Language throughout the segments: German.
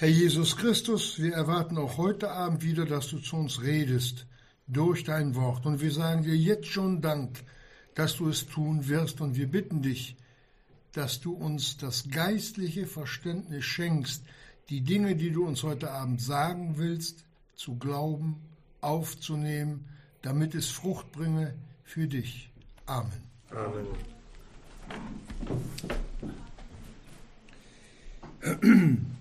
Herr Jesus Christus, wir erwarten auch heute Abend wieder, dass du zu uns redest durch dein Wort. Und wir sagen dir jetzt schon Dank, dass du es tun wirst. Und wir bitten dich, dass du uns das geistliche Verständnis schenkst, die Dinge, die du uns heute Abend sagen willst, zu glauben, aufzunehmen, damit es Frucht bringe für dich. Amen. Amen.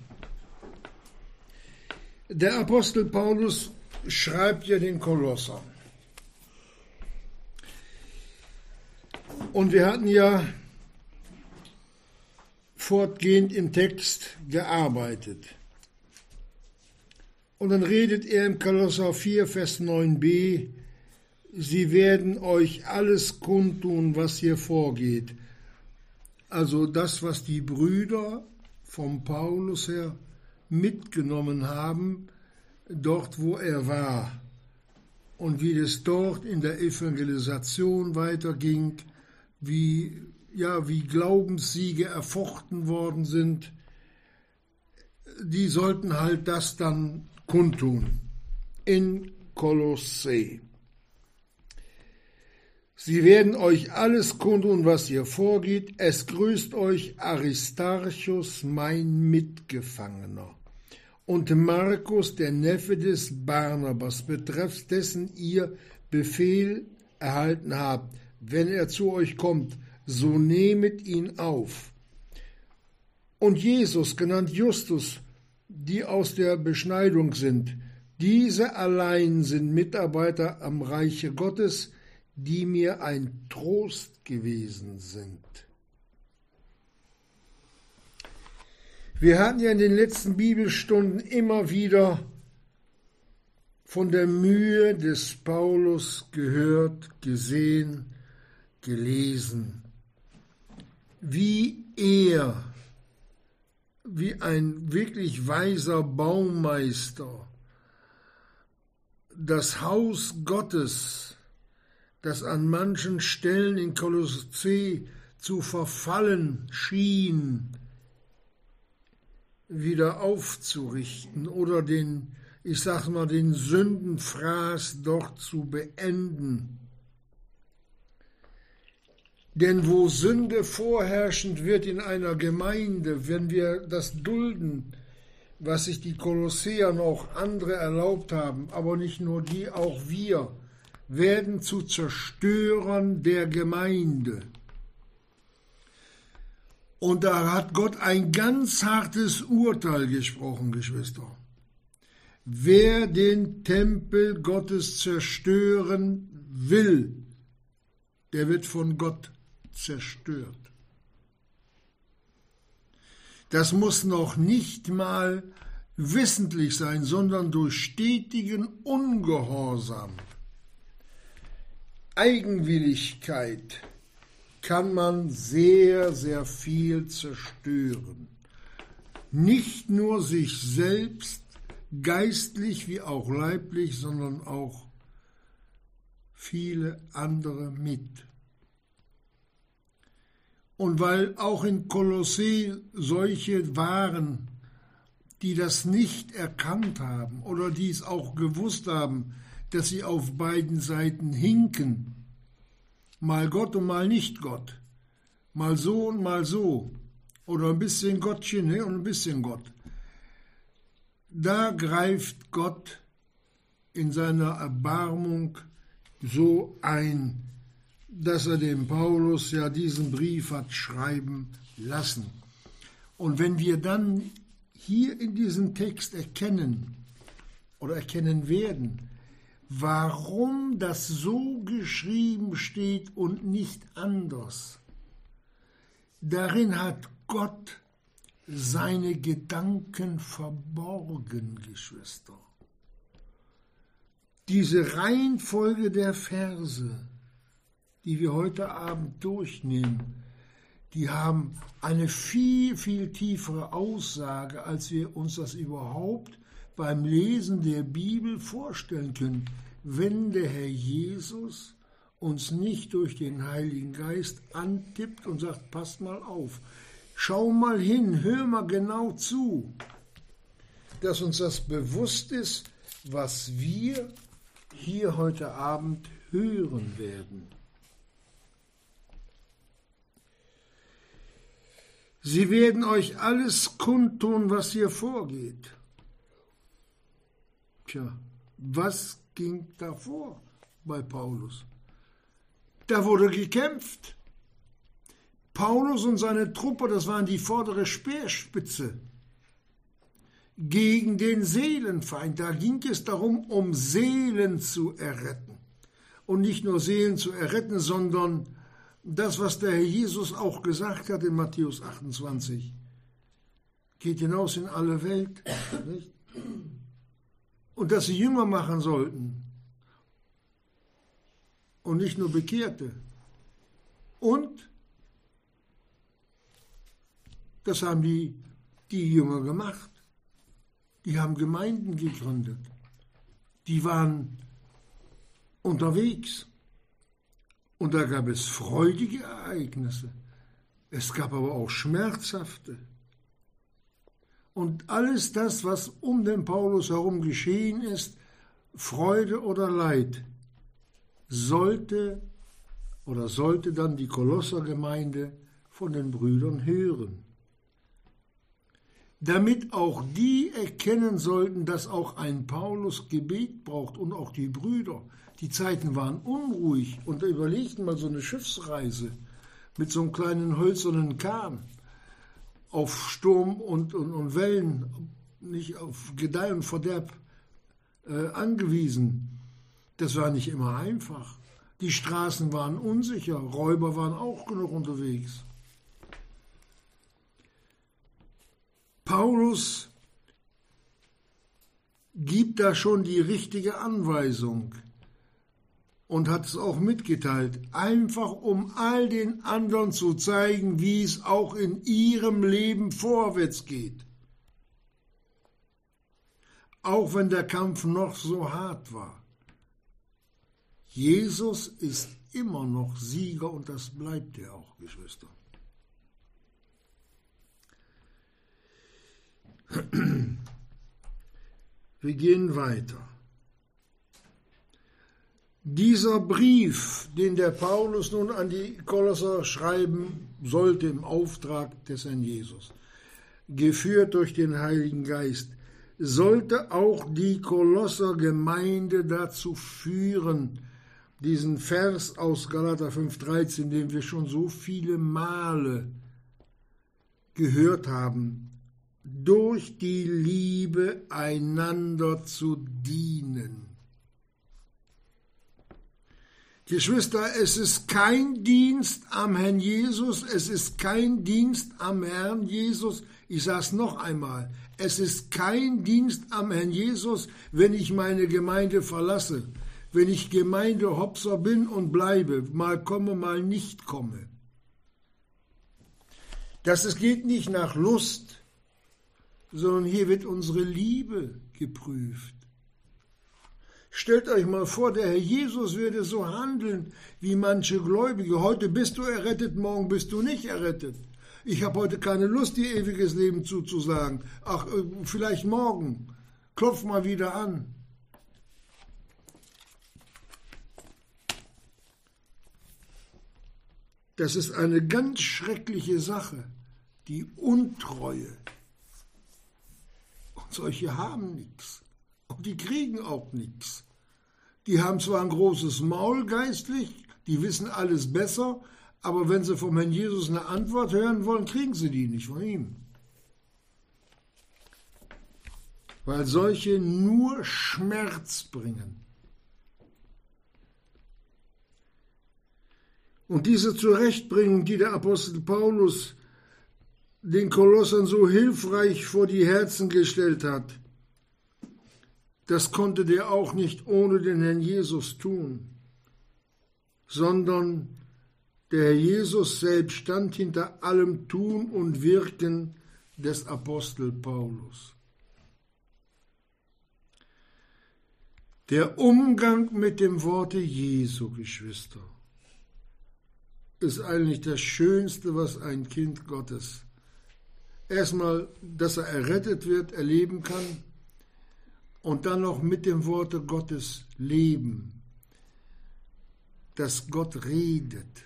Der Apostel Paulus schreibt ja den Kolossern. Und wir hatten ja fortgehend im Text gearbeitet. Und dann redet er im Kolosser 4, Vers 9b, sie werden euch alles kundtun, was hier vorgeht. Also das, was die Brüder vom Paulus her mitgenommen haben, dort wo er war und wie es dort in der Evangelisation weiterging, wie, ja, wie Glaubenssiege erfochten worden sind, die sollten halt das dann kundtun in Kolosse. Sie werden euch alles kundtun, was hier vorgeht. Es grüßt euch Aristarchus, mein Mitgefangener und Markus, der Neffe des Barnabas, betreffs dessen ihr Befehl erhalten habt, wenn er zu euch kommt, so nehmet ihn auf. Und Jesus, genannt Justus, die aus der Beschneidung sind, diese allein sind Mitarbeiter am Reiche Gottes, die mir ein Trost gewesen sind. Wir hatten ja in den letzten Bibelstunden immer wieder von der Mühe des Paulus gehört, gesehen, gelesen, wie er, wie ein wirklich weiser Baumeister, das Haus Gottes, das an manchen Stellen in Kolossee zu verfallen schien, wieder aufzurichten oder den, ich sag mal, den Sündenfraß dort zu beenden. Denn wo Sünde vorherrschend wird in einer Gemeinde, wenn wir das dulden, was sich die Kolosseer auch andere erlaubt haben, aber nicht nur die, auch wir, werden zu Zerstörern der Gemeinde. Und da hat Gott ein ganz hartes Urteil gesprochen, Geschwister. Wer den Tempel Gottes zerstören will, der wird von Gott zerstört. Das muss noch nicht mal wissentlich sein, sondern durch stetigen Ungehorsam, Eigenwilligkeit, kann man sehr, sehr viel zerstören. Nicht nur sich selbst, geistlich wie auch leiblich, sondern auch viele andere mit. Und weil auch in Kolossee solche waren, die das nicht erkannt haben oder die es auch gewusst haben, dass sie auf beiden Seiten hinken, mal Gott und mal nicht Gott, mal so und mal so, oder ein bisschen Gottchen ne, und ein bisschen Gott. Da greift Gott in seiner Erbarmung so ein, dass er dem Paulus ja diesen Brief hat schreiben lassen. Und wenn wir dann hier in diesem Text erkennen oder erkennen werden, warum das so geschrieben steht und nicht anders. Darin hat Gott seine Gedanken verborgen, Geschwister. Diese Reihenfolge der Verse, die wir heute Abend durchnehmen, die haben eine viel, viel tiefere Aussage, als wir uns das überhaupt beim Lesen der Bibel vorstellen können, wenn der Herr Jesus uns nicht durch den Heiligen Geist antippt und sagt, passt mal auf, schau mal hin, hör mal genau zu. dass uns das bewusst ist, was wir hier heute Abend hören werden. Sie werden euch alles kundtun, was hier vorgeht. Tja, was ging da vor bei Paulus? Da wurde gekämpft. Paulus und seine Truppe, das waren die vordere Speerspitze gegen den Seelenfeind. Da ging es darum, um Seelen zu erretten. Und nicht nur Seelen zu erretten, sondern das, was der Herr Jesus auch gesagt hat in Matthäus 28. Geht hinaus in alle Welt. Nicht? Und dass sie Jünger machen sollten. Und nicht nur Bekehrte. Und das haben die, die Jünger gemacht. Die haben Gemeinden gegründet. Die waren unterwegs. Und da gab es freudige Ereignisse. Es gab aber auch schmerzhafte. Und alles das, was um den Paulus herum geschehen ist, Freude oder Leid, sollte oder sollte dann die Kolossergemeinde von den Brüdern hören. Damit auch die erkennen sollten, dass auch ein Paulus Gebet braucht und auch die Brüder. Die Zeiten waren unruhig und überlegten mal so eine Schiffsreise mit so einem kleinen hölzernen Kahn auf Sturm und, und, und Wellen, nicht auf Gedeih und Verderb äh, angewiesen. Das war nicht immer einfach. Die Straßen waren unsicher, Räuber waren auch genug unterwegs. Paulus gibt da schon die richtige Anweisung und hat es auch mitgeteilt, einfach um all den anderen zu zeigen, wie es auch in ihrem Leben vorwärts geht. Auch wenn der Kampf noch so hart war. Jesus ist immer noch Sieger und das bleibt er auch, Geschwister. Wir gehen weiter. Dieser Brief, den der Paulus nun an die Kolosser schreiben sollte im Auftrag des Herrn Jesus, geführt durch den Heiligen Geist, sollte auch die Kolosser Gemeinde dazu führen, diesen Vers aus Galater 5,13, den wir schon so viele Male gehört haben, durch die Liebe einander zu dienen. Geschwister, es ist kein Dienst am Herrn Jesus, es ist kein Dienst am Herrn Jesus. Ich sage es noch einmal, es ist kein Dienst am Herrn Jesus, wenn ich meine Gemeinde verlasse, wenn ich Gemeindehopser bin und bleibe, mal komme, mal nicht komme. Das es geht nicht nach Lust, sondern hier wird unsere Liebe geprüft. Stellt euch mal vor, der Herr Jesus würde so handeln wie manche Gläubige. Heute bist du errettet, morgen bist du nicht errettet. Ich habe heute keine Lust, dir ewiges Leben zuzusagen. Ach, äh, vielleicht morgen. Klopf mal wieder an. Das ist eine ganz schreckliche Sache, die Untreue. Und solche haben nichts. Die kriegen auch nichts. Die haben zwar ein großes Maul geistlich, die wissen alles besser, aber wenn sie vom Herrn Jesus eine Antwort hören wollen, kriegen sie die nicht von ihm. Weil solche nur Schmerz bringen. Und diese Zurechtbringung, die der Apostel Paulus den Kolossern so hilfreich vor die Herzen gestellt hat, das konnte der auch nicht ohne den Herrn Jesus tun, sondern der Herr Jesus selbst stand hinter allem Tun und Wirken des Apostel Paulus. Der Umgang mit dem Worte Jesu, Geschwister, ist eigentlich das Schönste, was ein Kind Gottes erstmal, dass er errettet wird, erleben kann und dann noch mit dem Worte Gottes leben, dass Gott redet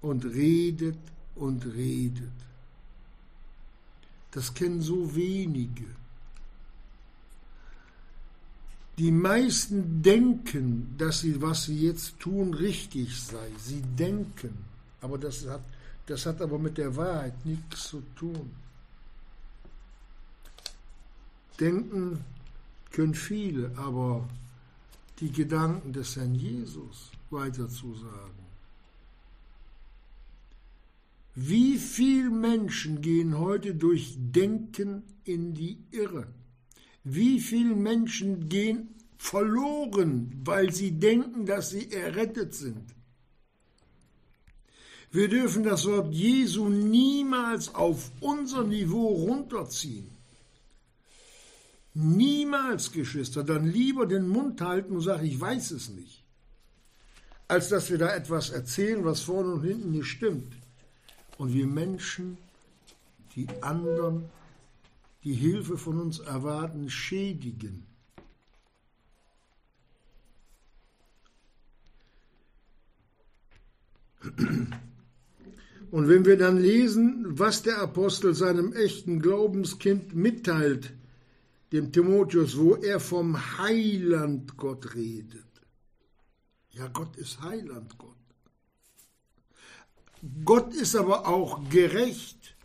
und redet und redet. Das kennen so wenige. Die meisten denken, dass sie, was sie jetzt tun, richtig sei. Sie denken, aber das hat, das hat aber mit der Wahrheit nichts zu tun. Denken können viele, aber die Gedanken des Herrn Jesus weiterzusagen. Wie viele Menschen gehen heute durch Denken in die Irre? Wie viele Menschen gehen verloren, weil sie denken, dass sie errettet sind? Wir dürfen das Wort Jesu niemals auf unser Niveau runterziehen. Niemals, Geschwister, dann lieber den Mund halten und sagen, ich weiß es nicht, als dass wir da etwas erzählen, was vorne und hinten nicht stimmt und wir Menschen die anderen, die Hilfe von uns erwarten, schädigen. Und wenn wir dann lesen, was der Apostel seinem echten Glaubenskind mitteilt, dem Timotheus, wo er vom Heiland Gott redet. Ja, Gott ist Heiland Gott. Gott ist aber auch gerecht.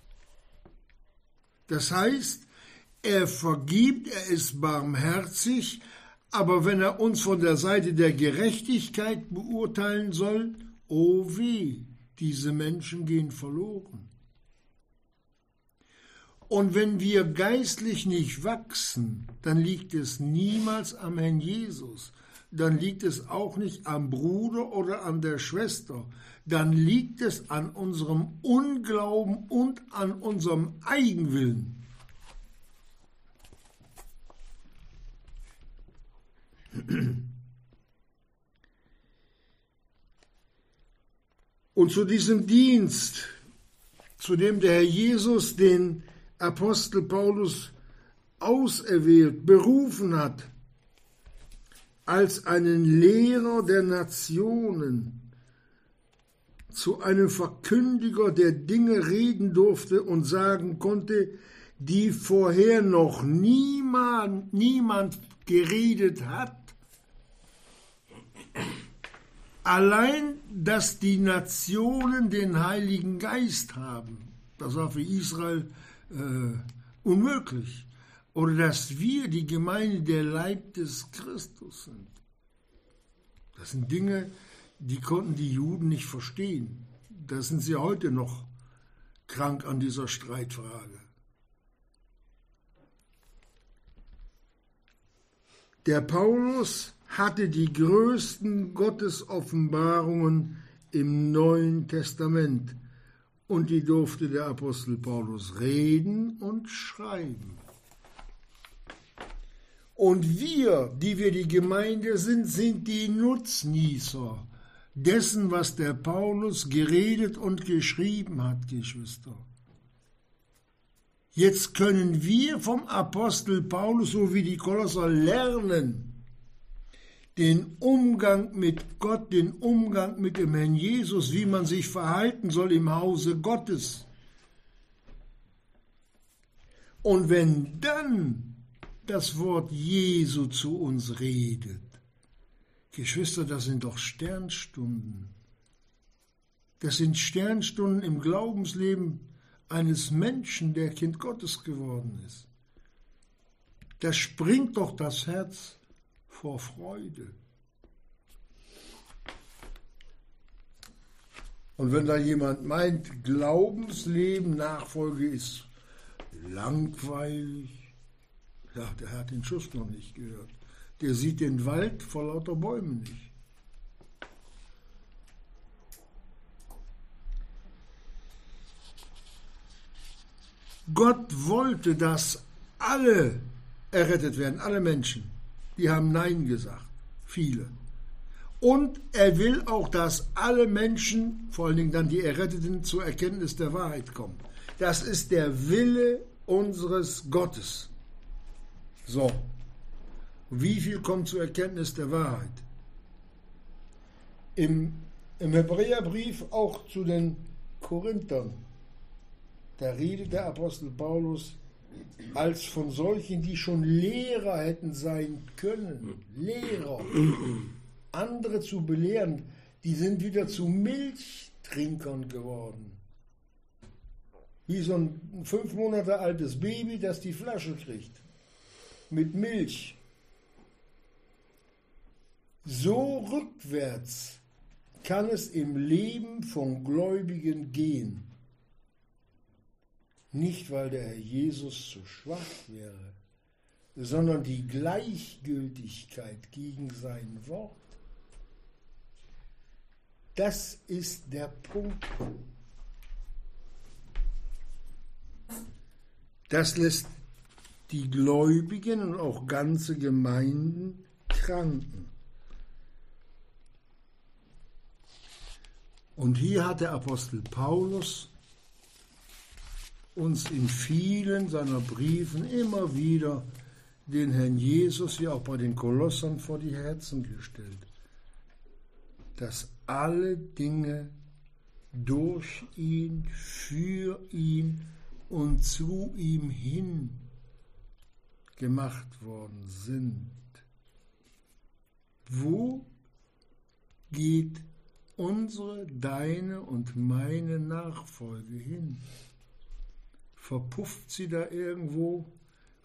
Das heißt, er vergibt, er ist barmherzig, aber wenn er uns von der Seite der Gerechtigkeit beurteilen soll, oh weh, diese Menschen gehen verloren. Und wenn wir geistlich nicht wachsen, dann liegt es niemals am Herrn Jesus, dann liegt es auch nicht am Bruder oder an der Schwester, dann liegt es an unserem Unglauben und an unserem Eigenwillen. Und zu diesem Dienst, zu dem der Herr Jesus den Apostel Paulus auserwählt, berufen hat, als einen Lehrer der Nationen, zu einem Verkündiger, der Dinge reden durfte und sagen konnte, die vorher noch niemand, niemand geredet hat. Allein, dass die Nationen den Heiligen Geist haben, das war für Israel äh, unmöglich. Oder dass wir die Gemeinde der Leib des Christus sind. Das sind Dinge, die konnten die Juden nicht verstehen. Da sind sie heute noch krank an dieser Streitfrage. Der Paulus hatte die größten Gottesoffenbarungen im Neuen Testament und die durfte der Apostel Paulus reden und schreiben. Und wir, die wir die Gemeinde sind, sind die Nutznießer dessen, was der Paulus geredet und geschrieben hat, Geschwister. Jetzt können wir vom Apostel Paulus, so wie die Kolosser, lernen, den Umgang mit Gott, den Umgang mit dem Herrn Jesus, wie man sich verhalten soll im Hause Gottes. Und wenn dann das Wort Jesu zu uns redet, Geschwister, das sind doch Sternstunden. Das sind Sternstunden im Glaubensleben eines Menschen, der Kind Gottes geworden ist. Da springt doch das Herz vor Freude. Und wenn da jemand meint, Glaubensleben, Nachfolge ist langweilig, ja, der hat den Schuss noch nicht gehört der sieht den Wald vor lauter Bäumen nicht. Gott wollte, dass alle errettet werden, alle Menschen. Die haben Nein gesagt, viele. Und er will auch, dass alle Menschen, vor allen Dingen dann die Erretteten, zur Erkenntnis der Wahrheit kommen. Das ist der Wille unseres Gottes. So, Wie viel kommt zur Erkenntnis der Wahrheit? Im, im Hebräerbrief auch zu den Korinthern, da redet der Apostel Paulus als von solchen, die schon Lehrer hätten sein können. Lehrer. Andere zu belehren, die sind wieder zu Milchtrinkern geworden. Wie so ein fünf Monate altes Baby, das die Flasche kriegt. Mit Milch. So rückwärts kann es im Leben von Gläubigen gehen. Nicht, weil der Herr Jesus zu schwach wäre, sondern die Gleichgültigkeit gegen sein Wort. Das ist der Punkt. Das lässt die Gläubigen und auch ganze Gemeinden kranken. Und hier hat der Apostel Paulus uns in vielen seiner Briefen immer wieder den Herrn Jesus, wie auch bei den Kolossern, vor die Herzen gestellt, dass alle Dinge durch ihn, für ihn und zu ihm hin gemacht worden sind. Wo geht unsere, deine und meine Nachfolge hin? Verpufft sie da irgendwo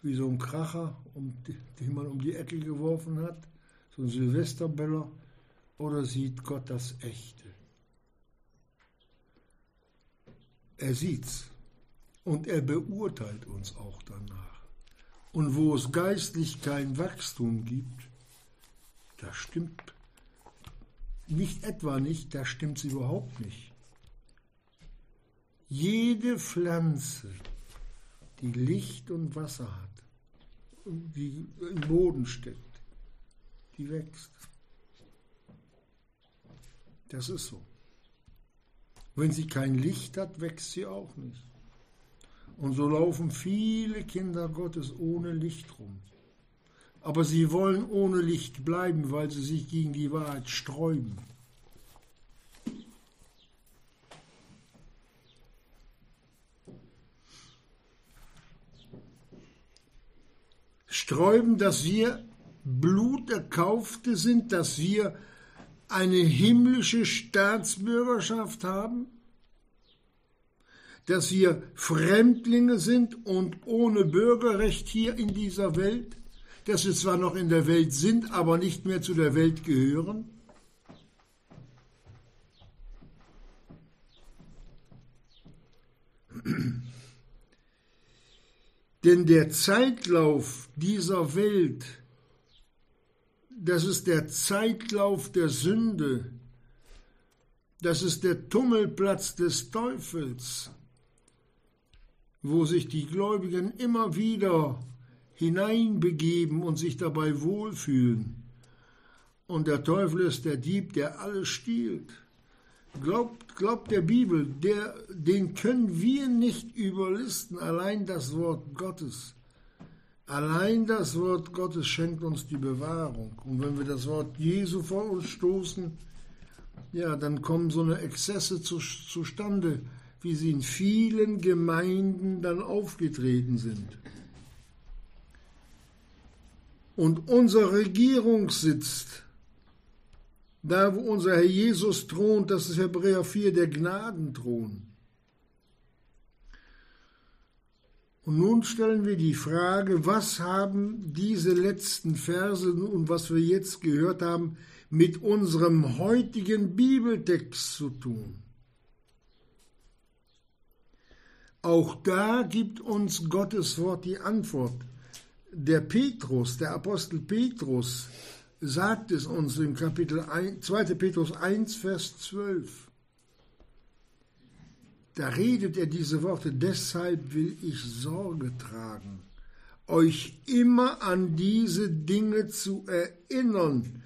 wie so ein Kracher, um, den man um die Ecke geworfen hat, so ein Silvesterböller, oder sieht Gott das Echte? Er sieht's und er beurteilt uns auch danach. Und wo es geistlich kein Wachstum gibt, da stimmt nicht etwa nicht, da stimmt es überhaupt nicht. Jede Pflanze, die Licht und Wasser hat, die im Boden steckt, die wächst. Das ist so. Wenn sie kein Licht hat, wächst sie auch nicht. Und so laufen viele Kinder Gottes ohne Licht rum. Aber sie wollen ohne Licht bleiben, weil sie sich gegen die Wahrheit sträuben. Sträuben, dass wir Bluterkaufte sind, dass wir eine himmlische Staatsbürgerschaft haben, dass wir Fremdlinge sind und ohne Bürgerrecht hier in dieser Welt, dass wir zwar noch in der Welt sind, aber nicht mehr zu der Welt gehören? Denn der Zeitlauf dieser Welt, das ist der Zeitlauf der Sünde, das ist der Tummelplatz des Teufels, wo sich die Gläubigen immer wieder hineinbegeben und sich dabei wohlfühlen. Und der Teufel ist der Dieb, der alles stiehlt. Glaubt, glaubt der Bibel, der, den können wir nicht überlisten, allein das Wort Gottes. Allein das Wort Gottes schenkt uns die Bewahrung. Und wenn wir das Wort Jesu vor uns stoßen, ja, dann kommen so eine Exzesse zu, zustande, wie sie in vielen Gemeinden dann aufgetreten sind. Und unser Regierungssitz da, wo unser Herr Jesus thront, das ist Hebräer 4, der Gnadenthron. Und nun stellen wir die Frage, was haben diese letzten Verse und was wir jetzt gehört haben mit unserem heutigen Bibeltext zu tun? Auch da gibt uns Gottes Wort die Antwort. Der Petrus, der Apostel Petrus, sagt es uns im Kapitel 1, 2. Petrus 1, Vers 12. Da redet er diese Worte, deshalb will ich Sorge tragen, euch immer an diese Dinge zu erinnern,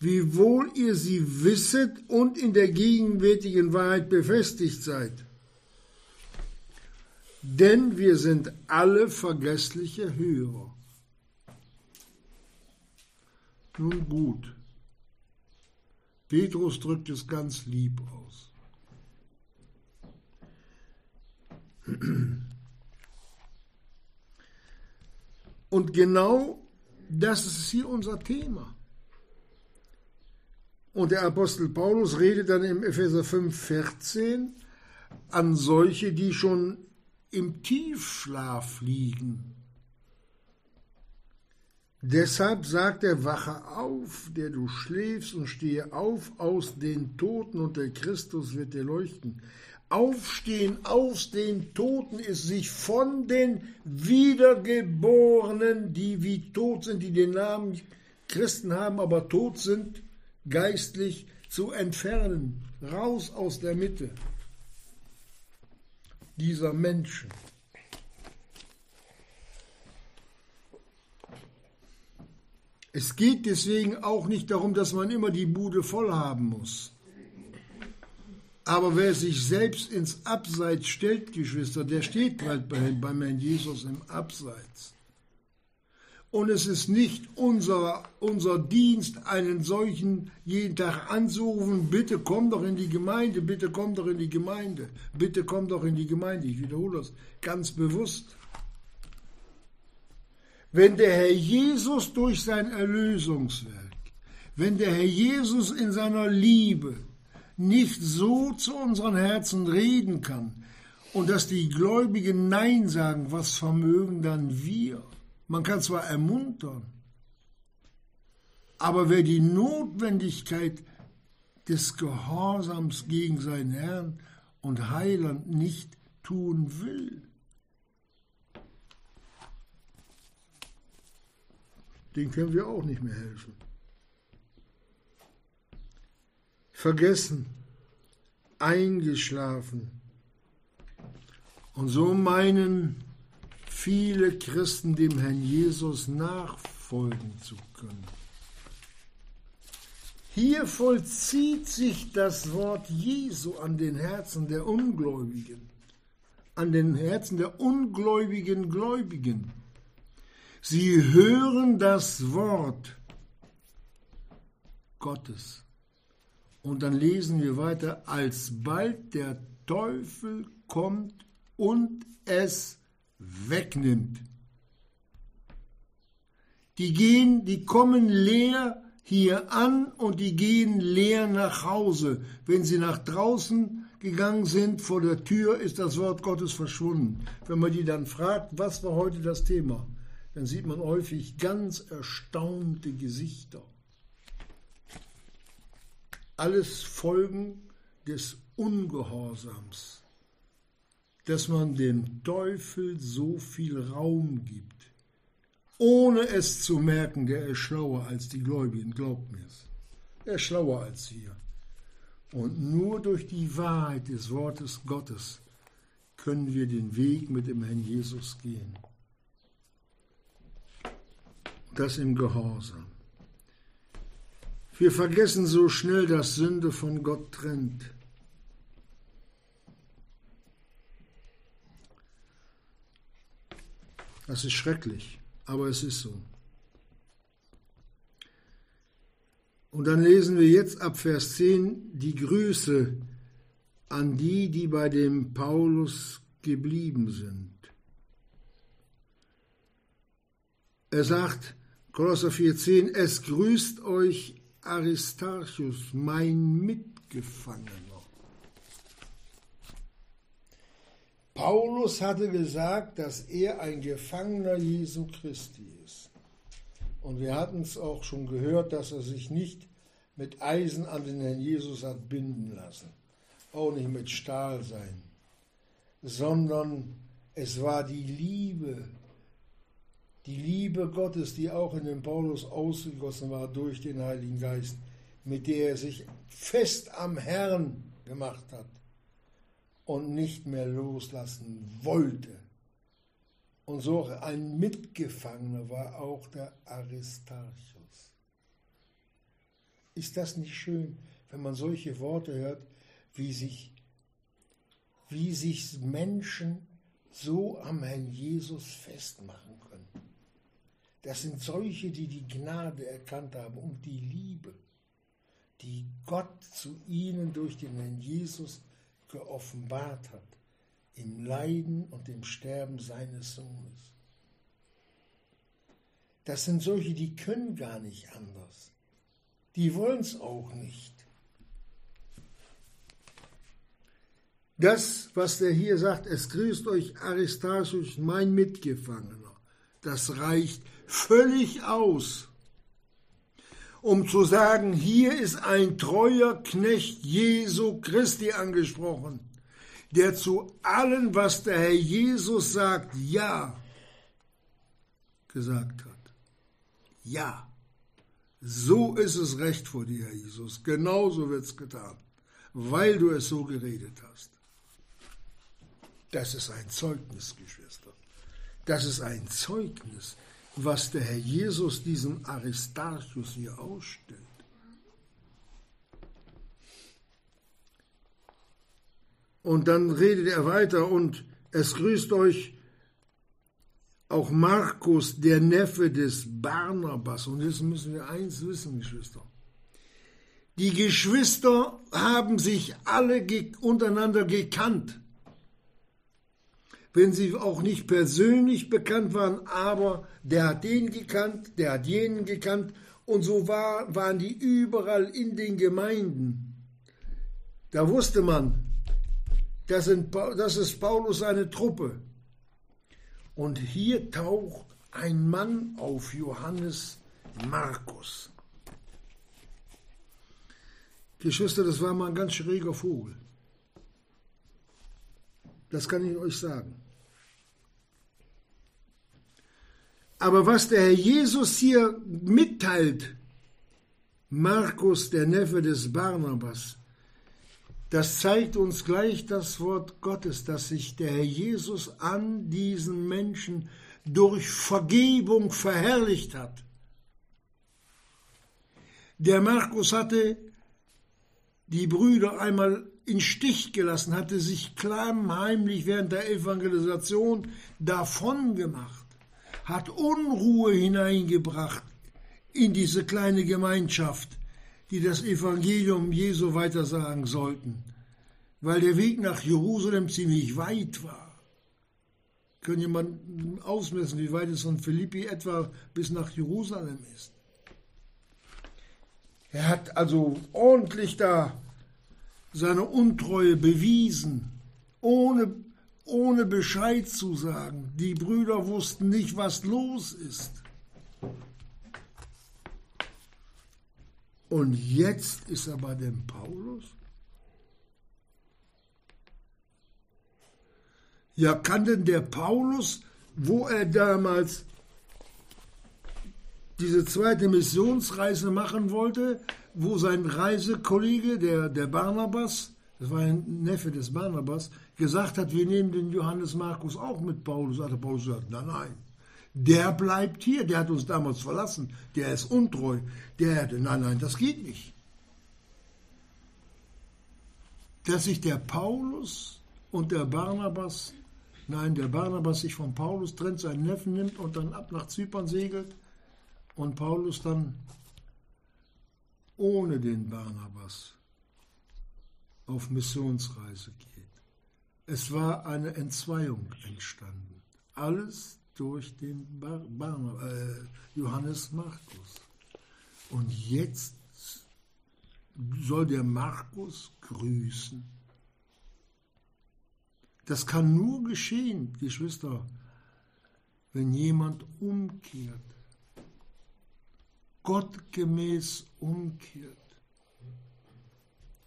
wiewohl ihr sie wisset und in der gegenwärtigen Wahrheit befestigt seid. Denn wir sind alle vergessliche Hörer. Nun gut. Petrus drückt es ganz lieb aus. Und genau das ist hier unser Thema. Und der Apostel Paulus redet dann im Epheser 5, 14 an solche, die schon im Tiefschlaf liegen. Deshalb sagt er, wache auf, der du schläfst, und stehe auf aus den Toten, und der Christus wird dir leuchten. Aufstehen aus den Toten ist sich von den Wiedergeborenen, die wie tot sind, die den Namen Christen haben, aber tot sind, geistlich zu entfernen, raus aus der Mitte dieser Menschen. Es geht deswegen auch nicht darum, dass man immer die Bude voll haben muss. Aber wer sich selbst ins Abseits stellt, Geschwister, der steht halt bei, beim Herrn Jesus im Abseits. Und es ist nicht unser, unser Dienst, einen solchen jeden Tag anzurufen, bitte komm doch in die Gemeinde, bitte komm doch in die Gemeinde, bitte komm doch in die Gemeinde. Ich wiederhole das ganz bewusst. Wenn der Herr Jesus durch sein Erlösungswerk, wenn der Herr Jesus in seiner Liebe nicht so zu unseren Herzen reden kann und dass die Gläubigen Nein sagen, was vermögen dann wir? Man kann zwar ermuntern, aber wer die Notwendigkeit des Gehorsams gegen seinen Herrn und Heiland nicht tun will, den können wir auch nicht mehr helfen. Vergessen, eingeschlafen. Und so meinen viele Christen dem Herrn Jesus nachfolgen zu können. Hier vollzieht sich das Wort Jesu an den Herzen der Ungläubigen, an den Herzen der ungläubigen Gläubigen. Sie hören das Wort Gottes. Und dann lesen wir weiter, alsbald der Teufel kommt und es wegnimmt. Die gehen, die kommen leer hier an und die gehen leer nach Hause. Wenn sie nach draußen gegangen sind, vor der Tür ist das Wort Gottes verschwunden. Wenn man die dann fragt, was war heute das Thema, dann sieht man häufig ganz erstaunte Gesichter. Alles Folgen des Ungehorsams dass man dem Teufel so viel Raum gibt, ohne es zu merken, der ist schlauer als die Gläubigen, glaubt mir's. Er ist schlauer als wir. Und nur durch die Wahrheit des Wortes Gottes können wir den Weg mit dem Herrn Jesus gehen. Das im Gehorsam. Wir vergessen so schnell, dass Sünde von Gott trennt. Das ist schrecklich, aber es ist so. Und dann lesen wir jetzt ab Vers 10 die Grüße an die, die bei dem Paulus geblieben sind. Er sagt, Kolosser 4,10, es grüßt euch Aristarchus, mein Mitgefangener. Paulus hatte gesagt, dass er ein Gefangener Jesu Christi ist. Und wir hatten es auch schon gehört, dass er sich nicht mit Eisen an den Herrn Jesus hat binden lassen, auch nicht mit Stahl sein, sondern es war die Liebe, die Liebe Gottes, die auch in den Paulus ausgegossen war durch den Heiligen Geist, mit der er sich fest am Herrn gemacht hat und nicht mehr loslassen wollte. Und so ein Mitgefangener war auch der Aristarchus. Ist das nicht schön, wenn man solche Worte hört, wie sich, wie sich Menschen so am Herrn Jesus festmachen können? Das sind solche, die die Gnade erkannt haben und die Liebe, die Gott zu ihnen durch den Herrn Jesus geoffenbart hat, im Leiden und im Sterben seines Sohnes. Das sind solche, die können gar nicht anders. Die wollen es auch nicht. Das, was der hier sagt, es grüßt euch Aristarchus, mein Mitgefangener, das reicht völlig aus, um zu sagen, hier ist ein treuer Knecht Jesu Christi angesprochen, der zu allem, was der Herr Jesus sagt, ja gesagt hat. Ja, so ist es recht vor dir, Herr Jesus. Genauso wird es getan, weil du es so geredet hast. Das ist ein Zeugnis, Geschwister. Das ist ein Zeugnis, was der Herr Jesus diesem Aristarchus hier ausstellt. Und dann redet er weiter und es grüßt euch auch Markus, der Neffe des Barnabas. Und jetzt müssen wir eins wissen, Geschwister. Die Geschwister haben sich alle untereinander gekannt. Wenn sie auch nicht persönlich bekannt waren, aber der hat den gekannt, der hat jenen gekannt. Und so war, waren die überall in den Gemeinden. Da wusste man, das, sind, das ist Paulus seine Truppe. Und hier taucht ein Mann auf, Johannes Markus. Geschwister, das war mal ein ganz schräger Vogel. Das kann ich euch sagen. Aber was der Herr Jesus hier mitteilt, Markus, der Neffe des Barnabas, das zeigt uns gleich das Wort Gottes, dass sich der Herr Jesus an diesen Menschen durch Vergebung verherrlicht hat. Der Markus hatte die Brüder einmal in Stich gelassen, hatte sich klammheimlich während der Evangelisation davon gemacht, hat Unruhe hineingebracht in diese kleine Gemeinschaft die das Evangelium Jesu weitersagen sollten, weil der Weg nach Jerusalem ziemlich weit war. Können jemand ausmessen, wie weit es von Philippi etwa bis nach Jerusalem ist? Er hat also ordentlich da seine Untreue bewiesen, ohne, ohne Bescheid zu sagen. Die Brüder wussten nicht, was los ist. Und jetzt ist er bei dem Paulus? Ja, kann denn der Paulus, wo er damals diese zweite Missionsreise machen wollte, wo sein Reisekollege, der, der Barnabas, das war ein Neffe des Barnabas, gesagt hat, wir nehmen den Johannes Markus auch mit Paulus. Hat Paulus gesagt, nein, nein, der bleibt hier, der hat uns damals verlassen, der ist untreu, der, nein, nein, das geht nicht. Dass sich der Paulus und der Barnabas, nein, der Barnabas sich von Paulus trennt, seinen Neffen nimmt und dann ab nach Zypern segelt und Paulus dann ohne den Barnabas auf Missionsreise geht. Es war eine Entzweiung entstanden. Alles durch den Bar Bar äh, Johannes Markus. Und jetzt soll der Markus grüßen. Das kann nur geschehen, Geschwister, wenn jemand umkehrt, gottgemäß umkehrt.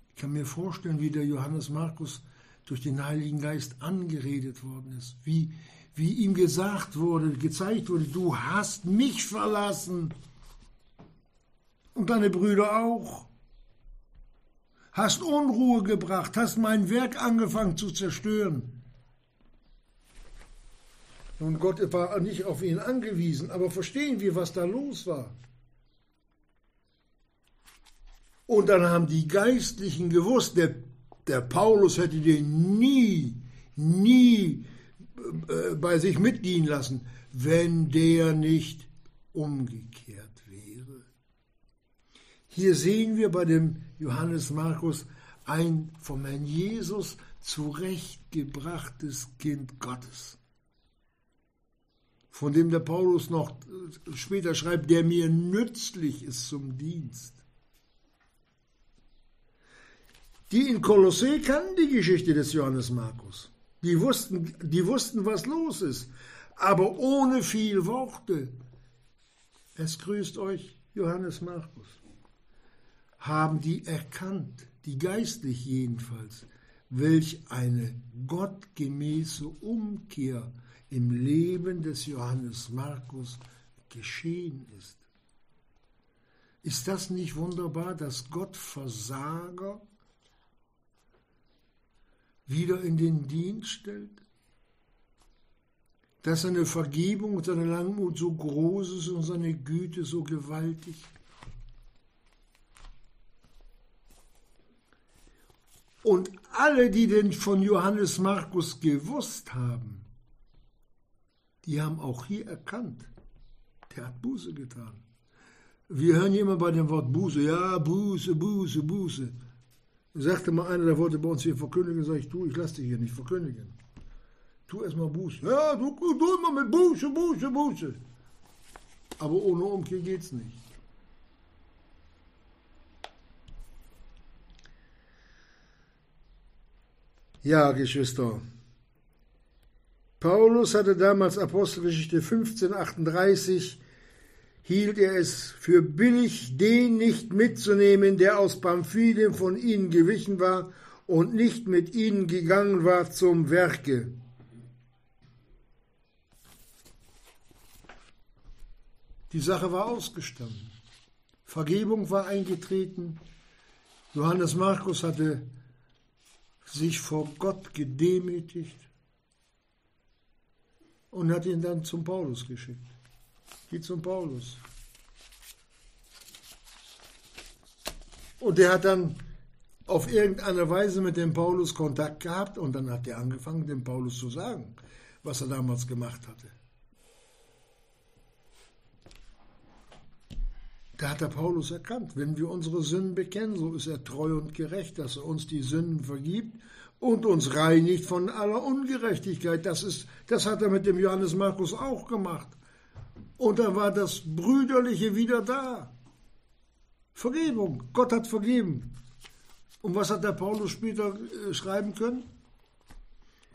Ich kann mir vorstellen, wie der Johannes Markus durch den Heiligen Geist angeredet worden ist, wie, wie ihm gesagt wurde, gezeigt wurde, du hast mich verlassen und deine Brüder auch. Hast Unruhe gebracht, hast mein Werk angefangen zu zerstören. Und Gott war nicht auf ihn angewiesen, aber verstehen wir, was da los war. Und dann haben die Geistlichen gewusst, der, der Paulus hätte den nie, nie äh, bei sich mitdienen lassen, wenn der nicht umgekehrt wäre. Hier sehen wir bei dem Johannes Markus ein vom Herrn Jesus zurechtgebrachtes Kind Gottes, von dem der Paulus noch später schreibt, der mir nützlich ist zum Dienst. Die in Kolossee kannten die Geschichte des Johannes Markus. Die wussten, die wussten, was los ist, aber ohne viel Worte. Es grüßt euch Johannes Markus. Haben die erkannt, die geistlich jedenfalls, welch eine gottgemäße Umkehr im Leben des Johannes Markus geschehen ist. Ist das nicht wunderbar, dass Gott Versager wieder in den Dienst stellt? Dass seine Vergebung und seine Langmut so groß ist und seine Güte so gewaltig? Und alle, die denn von Johannes Markus gewusst haben, die haben auch hier erkannt, der hat Buße getan. Wir hören immer bei dem Wort Buße, ja, Buße, Buße, Buße. Sagte mal einer, der wollte bei uns hier verkündigen, sag ich, du, ich lass dich hier nicht verkündigen. Tu erstmal Buße. Ja, du, du immer mit Buße, Buße, Buße. Aber ohne Umkehr geht's nicht. Ja, Geschwister. Paulus hatte damals Apostelgeschichte 1538 hielt er es für billig, den nicht mitzunehmen, der aus Pamphylien von ihnen gewichen war und nicht mit ihnen gegangen war zum Werke. Die Sache war ausgestanden. Vergebung war eingetreten. Johannes Markus hatte sich vor Gott gedemütigt und hat ihn dann zum Paulus geschickt. Geh zum Paulus. Und der hat dann auf irgendeine Weise mit dem Paulus Kontakt gehabt und dann hat er angefangen, dem Paulus zu sagen, was er damals gemacht hatte. Da hat der Paulus erkannt, wenn wir unsere Sünden bekennen, so ist er treu und gerecht, dass er uns die Sünden vergibt und uns reinigt von aller Ungerechtigkeit. Das, ist, das hat er mit dem Johannes Markus auch gemacht. Und dann war das Brüderliche wieder da. Vergebung. Gott hat vergeben. Und was hat der Paulus später äh, schreiben können?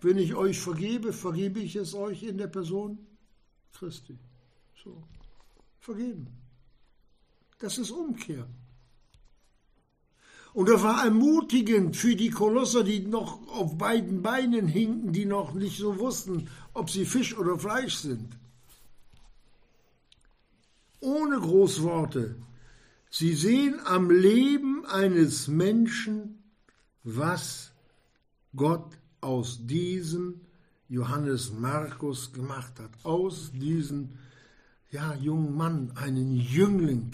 Wenn ich euch vergebe, vergebe ich es euch in der Person Christi. So. Vergeben. Das ist Umkehr. Und er war ermutigend für die Kolosser, die noch auf beiden Beinen hinken, die noch nicht so wussten, ob sie Fisch oder Fleisch sind. Ohne Großworte. Sie sehen am Leben eines Menschen, was Gott aus diesem Johannes Markus gemacht hat. Aus diesem ja, jungen Mann, einen Jüngling,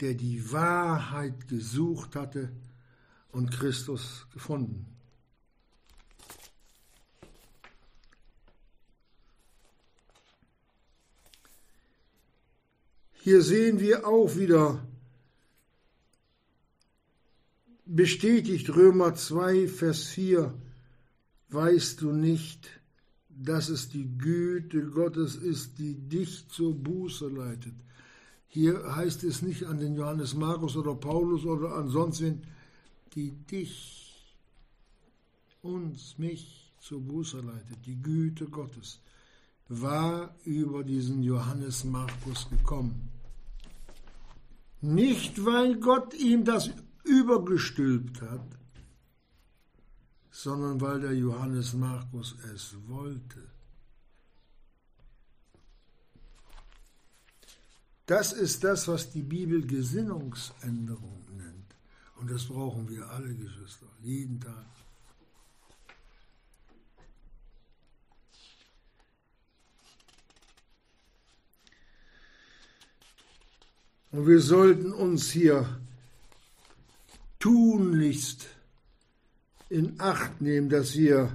der die Wahrheit gesucht hatte und Christus gefunden. Hier sehen wir auch wieder bestätigt Römer 2, Vers 4, weißt du nicht, dass es die Güte Gottes ist, die dich zur Buße leitet. Hier heißt es nicht an den Johannes Markus oder Paulus oder an sonst wen, die dich, uns, mich zur Buße leitet. Die Güte Gottes war über diesen Johannes Markus gekommen. Nicht, weil Gott ihm das übergestülpt hat, sondern weil der Johannes Markus es wollte. Das ist das, was die Bibel Gesinnungsänderung nennt. Und das brauchen wir alle, Geschwister, jeden Tag. Und wir sollten uns hier tunlichst in Acht nehmen, dass wir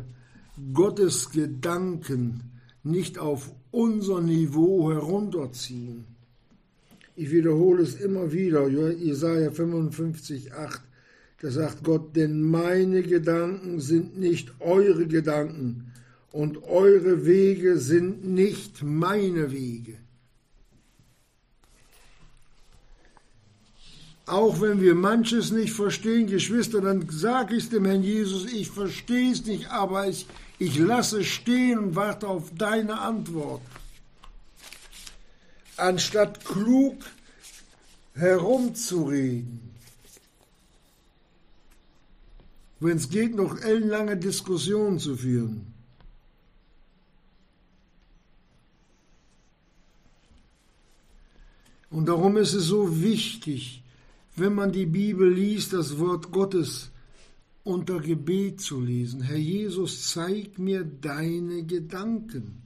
Gottes Gedanken nicht auf unser Niveau herunterziehen. Ich wiederhole es immer wieder, Jesaja 55, 8, da sagt Gott, denn meine Gedanken sind nicht eure Gedanken und eure Wege sind nicht meine Wege. Auch wenn wir manches nicht verstehen, Geschwister, dann sage ich dem Herrn Jesus, ich verstehe es nicht, aber ich, ich lasse stehen und warte auf deine Antwort. Anstatt klug herumzureden. Wenn es geht, noch ellenlange Diskussionen zu führen. Und darum ist es so wichtig, wenn man die Bibel liest, das Wort Gottes unter Gebet zu lesen. Herr Jesus, zeig mir deine Gedanken.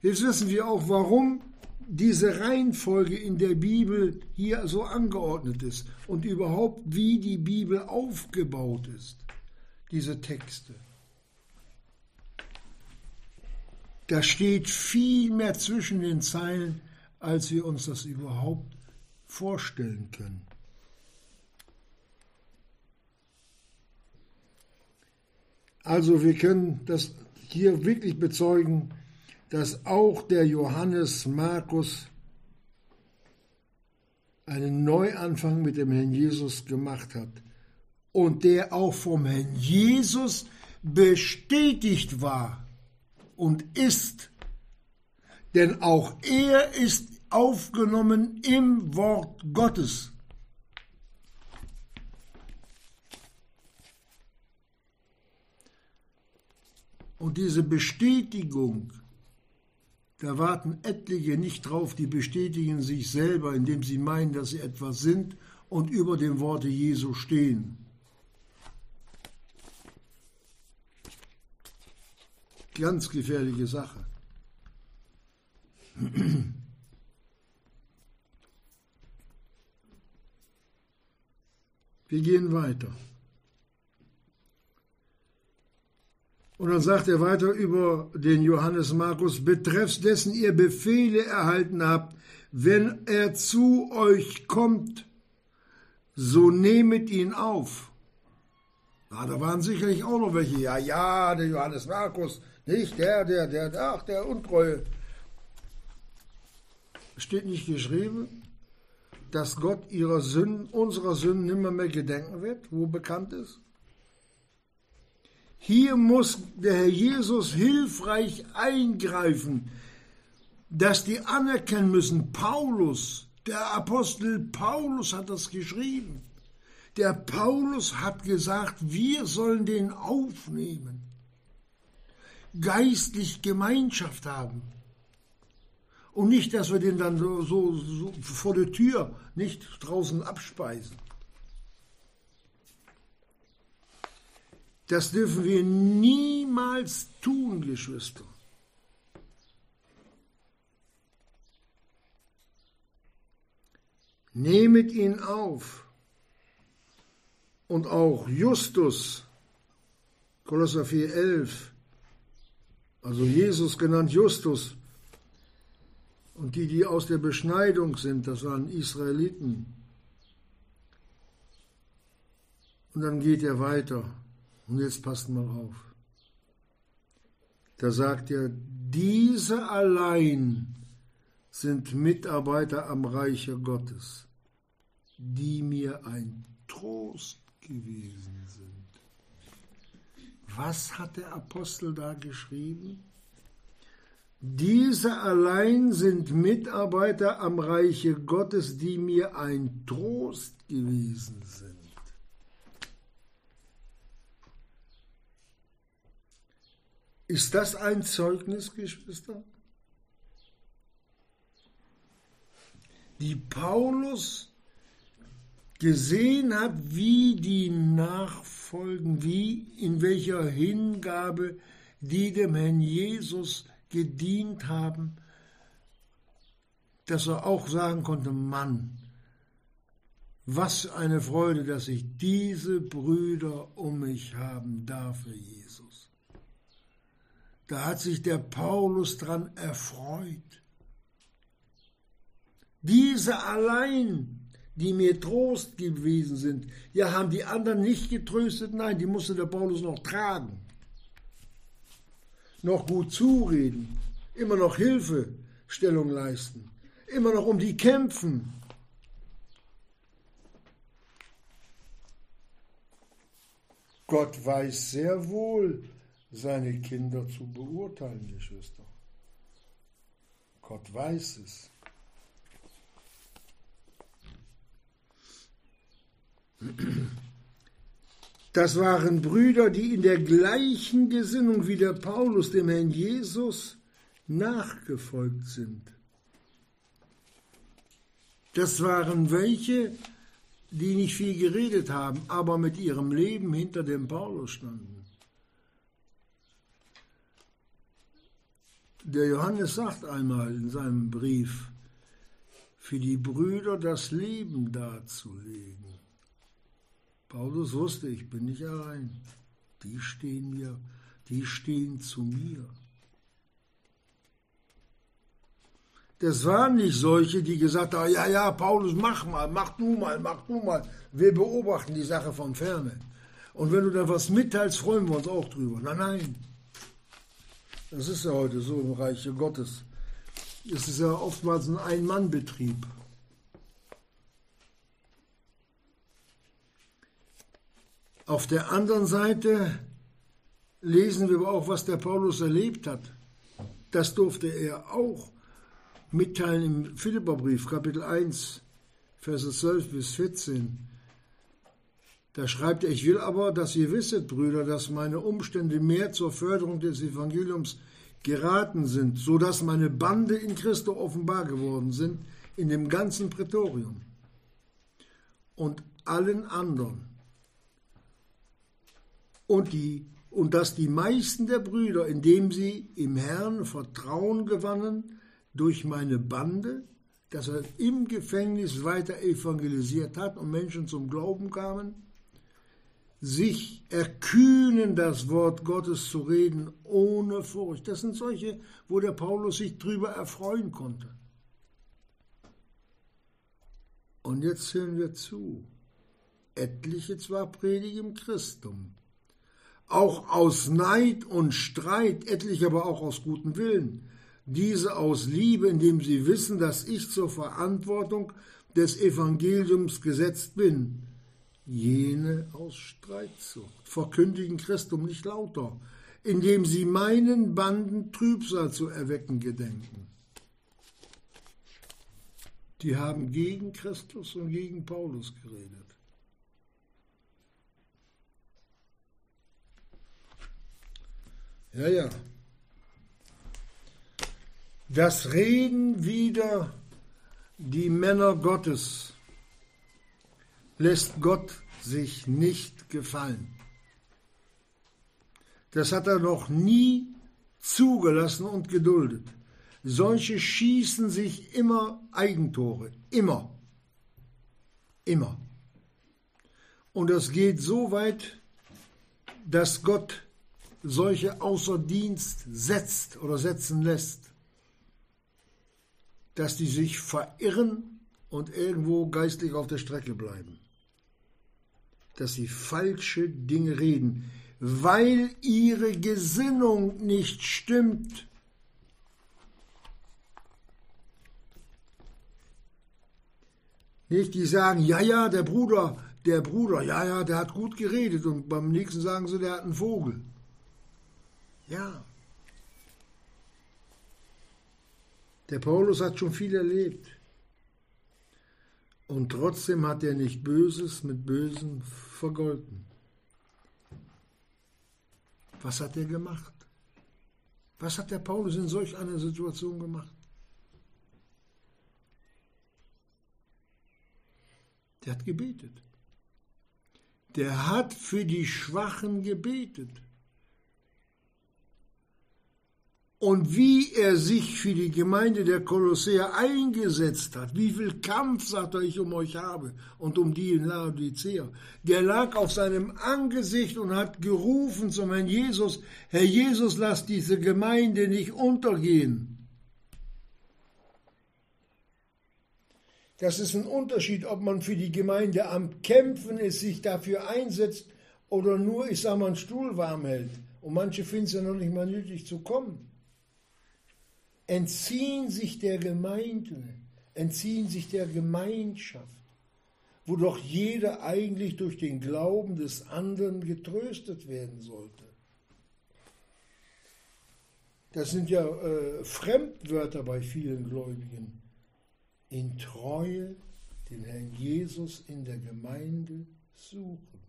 Jetzt wissen wir auch, warum diese Reihenfolge in der Bibel hier so angeordnet ist und überhaupt wie die Bibel aufgebaut ist, diese Texte. Da steht viel mehr zwischen den Zeilen, als wir uns das überhaupt vorstellen können. Also wir können das hier wirklich bezeugen, dass auch der Johannes Markus einen Neuanfang mit dem Herrn Jesus gemacht hat und der auch vom Herrn Jesus bestätigt war und ist. Denn auch er ist aufgenommen im Wort Gottes. Und diese Bestätigung, da warten etliche nicht drauf, die bestätigen sich selber, indem sie meinen, dass sie etwas sind und über dem Worte Jesu stehen. Ganz gefährliche Sache. Wir gehen weiter. Und dann sagt er weiter über den Johannes Markus, betreffs dessen ihr Befehle erhalten habt, wenn er zu euch kommt, so nehmet ihn auf. Ja, da waren sicherlich auch noch welche. Ja, ja, der Johannes Markus, nicht der, der, der, ach, der Untreue. Steht nicht geschrieben? Dass Gott ihrer Sünden, unserer Sünden nimmer mehr gedenken wird, wo bekannt ist? Hier muss der Herr Jesus hilfreich eingreifen, dass die anerkennen müssen, Paulus, der Apostel Paulus hat das geschrieben. Der Paulus hat gesagt, wir sollen den aufnehmen, geistlich Gemeinschaft haben. Und nicht, dass wir den dann so, so, so vor der Tür nicht draußen abspeisen. Das dürfen wir niemals tun, Geschwister. Nehmet ihn auf. Und auch Justus, Kolosser 4,11, also Jesus genannt Justus, und die, die aus der Beschneidung sind, das waren Israeliten. Und dann geht er weiter. Und jetzt passt mal auf. Da sagt er, diese allein sind Mitarbeiter am Reiche Gottes, die mir ein Trost gewesen sind. Was hat der Apostel da geschrieben? Diese allein sind Mitarbeiter am Reiche Gottes, die mir ein Trost gewesen sind. Ist das ein Zeugnis, Geschwister? Die Paulus gesehen hat, wie die nachfolgen, wie in welcher Hingabe die dem Herrn Jesus gedient haben, dass er auch sagen konnte, Mann, was eine Freude, dass ich diese Brüder um mich haben darf, Jesus. Da hat sich der Paulus dran erfreut. Diese allein, die mir Trost gewesen sind, ja, haben die anderen nicht getröstet, nein, die musste der Paulus noch tragen, noch gut zureden, immer noch Hilfestellung leisten, immer noch um die kämpfen. Gott weiß sehr wohl, seine Kinder zu beurteilen, Geschwister. Gott weiß es. Das waren Brüder, die in der gleichen Gesinnung wie der Paulus dem Herrn Jesus nachgefolgt sind. Das waren welche, die nicht viel geredet haben, aber mit ihrem Leben hinter dem Paulus standen. Der Johannes sagt einmal in seinem Brief, für die Brüder das Leben darzulegen. Paulus wusste, ich bin nicht allein. Die stehen mir, die stehen zu mir. Das waren nicht solche, die gesagt haben, ja, ja, Paulus, mach mal, mach du mal, mach du mal. Wir beobachten die Sache von ferne. Und wenn du da was mitteilst, freuen wir uns auch drüber. Nein, nein. Das ist ja heute so im Reich Gottes. Es ist ja oftmals ein Ein-Mann-Betrieb. Auf der anderen Seite lesen wir aber auch, was der Paulus erlebt hat. Das durfte er auch mitteilen im Philipperbrief, Kapitel 1, Verse 12 bis 14. Da schreibt er, ich will aber, dass ihr wisset, Brüder, dass meine Umstände mehr zur Förderung des Evangeliums geraten sind, so dass meine Bande in Christo offenbar geworden sind in dem ganzen Prätorium und allen anderen und, die, und dass die meisten der Brüder, indem sie im Herrn Vertrauen gewannen, durch meine Bande, dass er im Gefängnis weiter evangelisiert hat und Menschen zum Glauben kamen, sich erkühnen, das Wort Gottes zu reden ohne Furcht. Das sind solche, wo der Paulus sich drüber erfreuen konnte. Und jetzt hören wir zu. Etliche zwar predigen Christum, auch aus Neid und Streit, etliche aber auch aus gutem Willen. Diese aus Liebe, indem sie wissen, dass ich zur Verantwortung des Evangeliums gesetzt bin. Jene aus Streitsucht verkündigen Christum nicht lauter, indem sie meinen Banden Trübsal zu erwecken gedenken. Die haben gegen Christus und gegen Paulus geredet. Ja, ja. Das reden wieder die Männer Gottes lässt Gott sich nicht gefallen. Das hat er noch nie zugelassen und geduldet. Solche schießen sich immer Eigentore, immer, immer. Und das geht so weit, dass Gott solche außer Dienst setzt oder setzen lässt, dass die sich verirren und irgendwo geistlich auf der Strecke bleiben. Dass sie falsche Dinge reden, weil ihre Gesinnung nicht stimmt. Nicht, die sagen, ja, ja, der Bruder, der Bruder, ja, ja, der hat gut geredet und beim nächsten sagen sie, der hat einen Vogel. Ja. Der Paulus hat schon viel erlebt. Und trotzdem hat er nicht Böses mit Bösem vergolten. Was hat er gemacht? Was hat der Paulus in solch einer Situation gemacht? Der hat gebetet. Der hat für die Schwachen gebetet. Und wie er sich für die Gemeinde der Kolosseer eingesetzt hat, wie viel Kampf, sagt er, ich um euch habe und um die in Laodicea, der lag auf seinem Angesicht und hat gerufen zum Herrn Jesus, Herr Jesus, lass diese Gemeinde nicht untergehen. Das ist ein Unterschied, ob man für die Gemeinde am Kämpfen ist, sich dafür einsetzt oder nur, ich sag mal, einen Stuhl warm hält. Und manche finden es ja noch nicht mal nötig zu kommen entziehen sich der Gemeinde, entziehen sich der Gemeinschaft, wo doch jeder eigentlich durch den Glauben des anderen getröstet werden sollte. Das sind ja äh, Fremdwörter bei vielen Gläubigen. In Treue den Herrn Jesus in der Gemeinde suchen.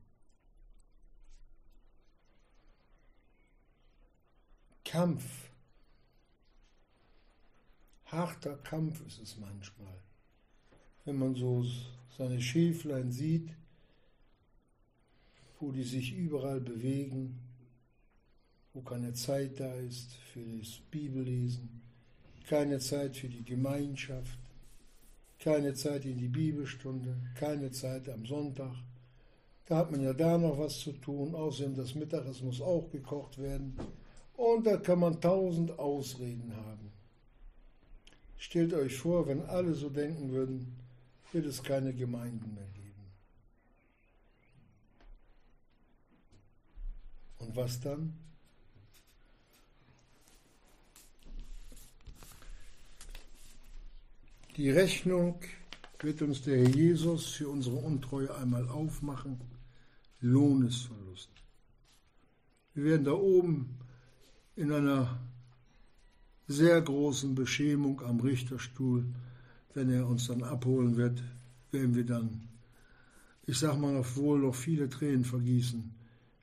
Kampf harter Kampf ist es manchmal, wenn man so seine Schäflein sieht, wo die sich überall bewegen, wo keine Zeit da ist für das Bibellesen, keine Zeit für die Gemeinschaft, keine Zeit in die Bibelstunde, keine Zeit am Sonntag. Da hat man ja da noch was zu tun, außerdem das Mittagessen muss auch gekocht werden. Und da kann man tausend Ausreden haben. Stellt euch vor, wenn alle so denken würden, wird es keine Gemeinden mehr geben. Und was dann? Die Rechnung wird uns der Herr Jesus für unsere Untreue einmal aufmachen. Lohnesverlust. Wir werden da oben in einer sehr großen Beschämung am Richterstuhl, wenn er uns dann abholen wird, werden wir dann, ich sag mal, noch wohl noch viele Tränen vergießen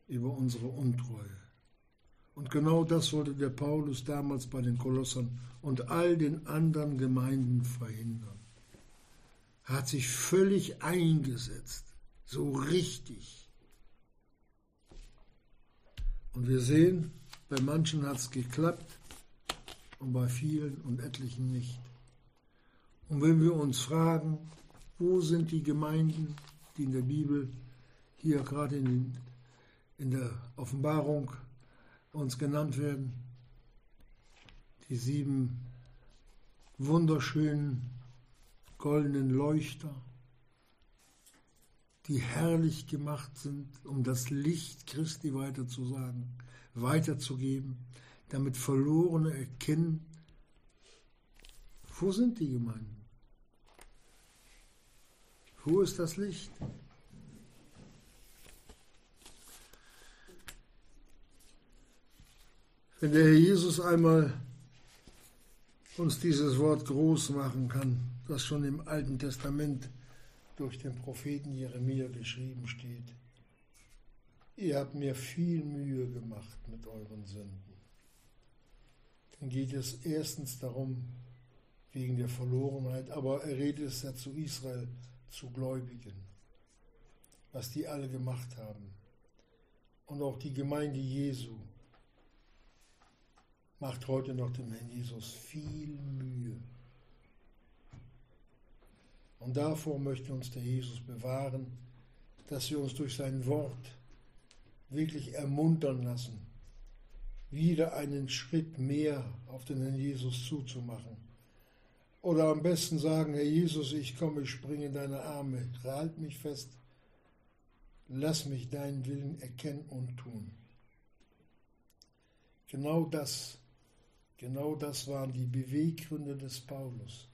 über unsere Untreue. Und genau das wollte der Paulus damals bei den Kolossern und all den anderen Gemeinden verhindern. Er hat sich völlig eingesetzt, so richtig. Und wir sehen, bei manchen hat es geklappt, und bei vielen und etlichen nicht. Und wenn wir uns fragen, wo sind die Gemeinden, die in der Bibel, hier gerade in, in der Offenbarung uns genannt werden, die sieben wunderschönen goldenen Leuchter, die herrlich gemacht sind, um das Licht Christi weiterzusagen, weiterzugeben, damit Verlorene erkennen, wo sind die Gemeinden? Wo ist das Licht? Wenn der Herr Jesus einmal uns dieses Wort groß machen kann, das schon im Alten Testament durch den Propheten Jeremia geschrieben steht. Ihr habt mir viel Mühe gemacht mit euren Sünden dann geht es erstens darum, wegen der Verlorenheit, aber er redet es ja zu Israel, zu Gläubigen, was die alle gemacht haben. Und auch die Gemeinde Jesu macht heute noch dem Herrn Jesus viel Mühe. Und davor möchte uns der Jesus bewahren, dass wir uns durch sein Wort wirklich ermuntern lassen wieder einen Schritt mehr auf den Herrn Jesus zuzumachen. Oder am besten sagen, Herr Jesus, ich komme, ich springe in deine Arme, halt mich fest, lass mich deinen Willen erkennen und tun. Genau das, genau das waren die Beweggründe des Paulus,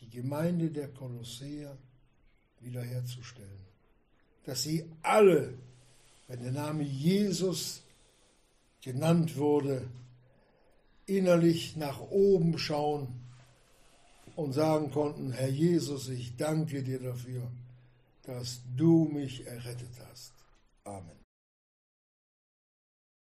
die Gemeinde der Kolosseer wiederherzustellen. Dass sie alle, wenn der Name Jesus genannt wurde, innerlich nach oben schauen und sagen konnten, Herr Jesus, ich danke dir dafür, dass du mich errettet hast. Amen.